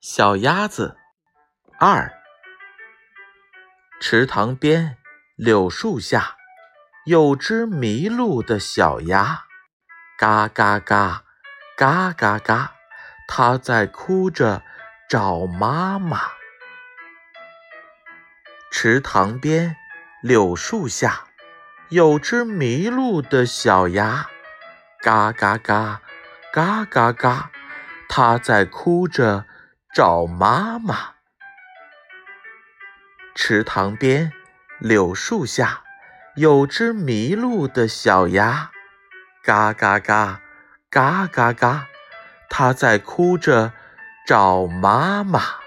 小鸭子二。池塘边，柳树下，有只迷路的小鸭，嘎嘎嘎，嘎嘎嘎，它在哭着找妈妈。池塘边，柳树下，有只迷路的小鸭，嘎嘎嘎，嘎嘎嘎，它在哭着。找妈妈。池塘边，柳树下，有只迷路的小鸭，嘎嘎嘎，嘎嘎嘎，它在哭着找妈妈。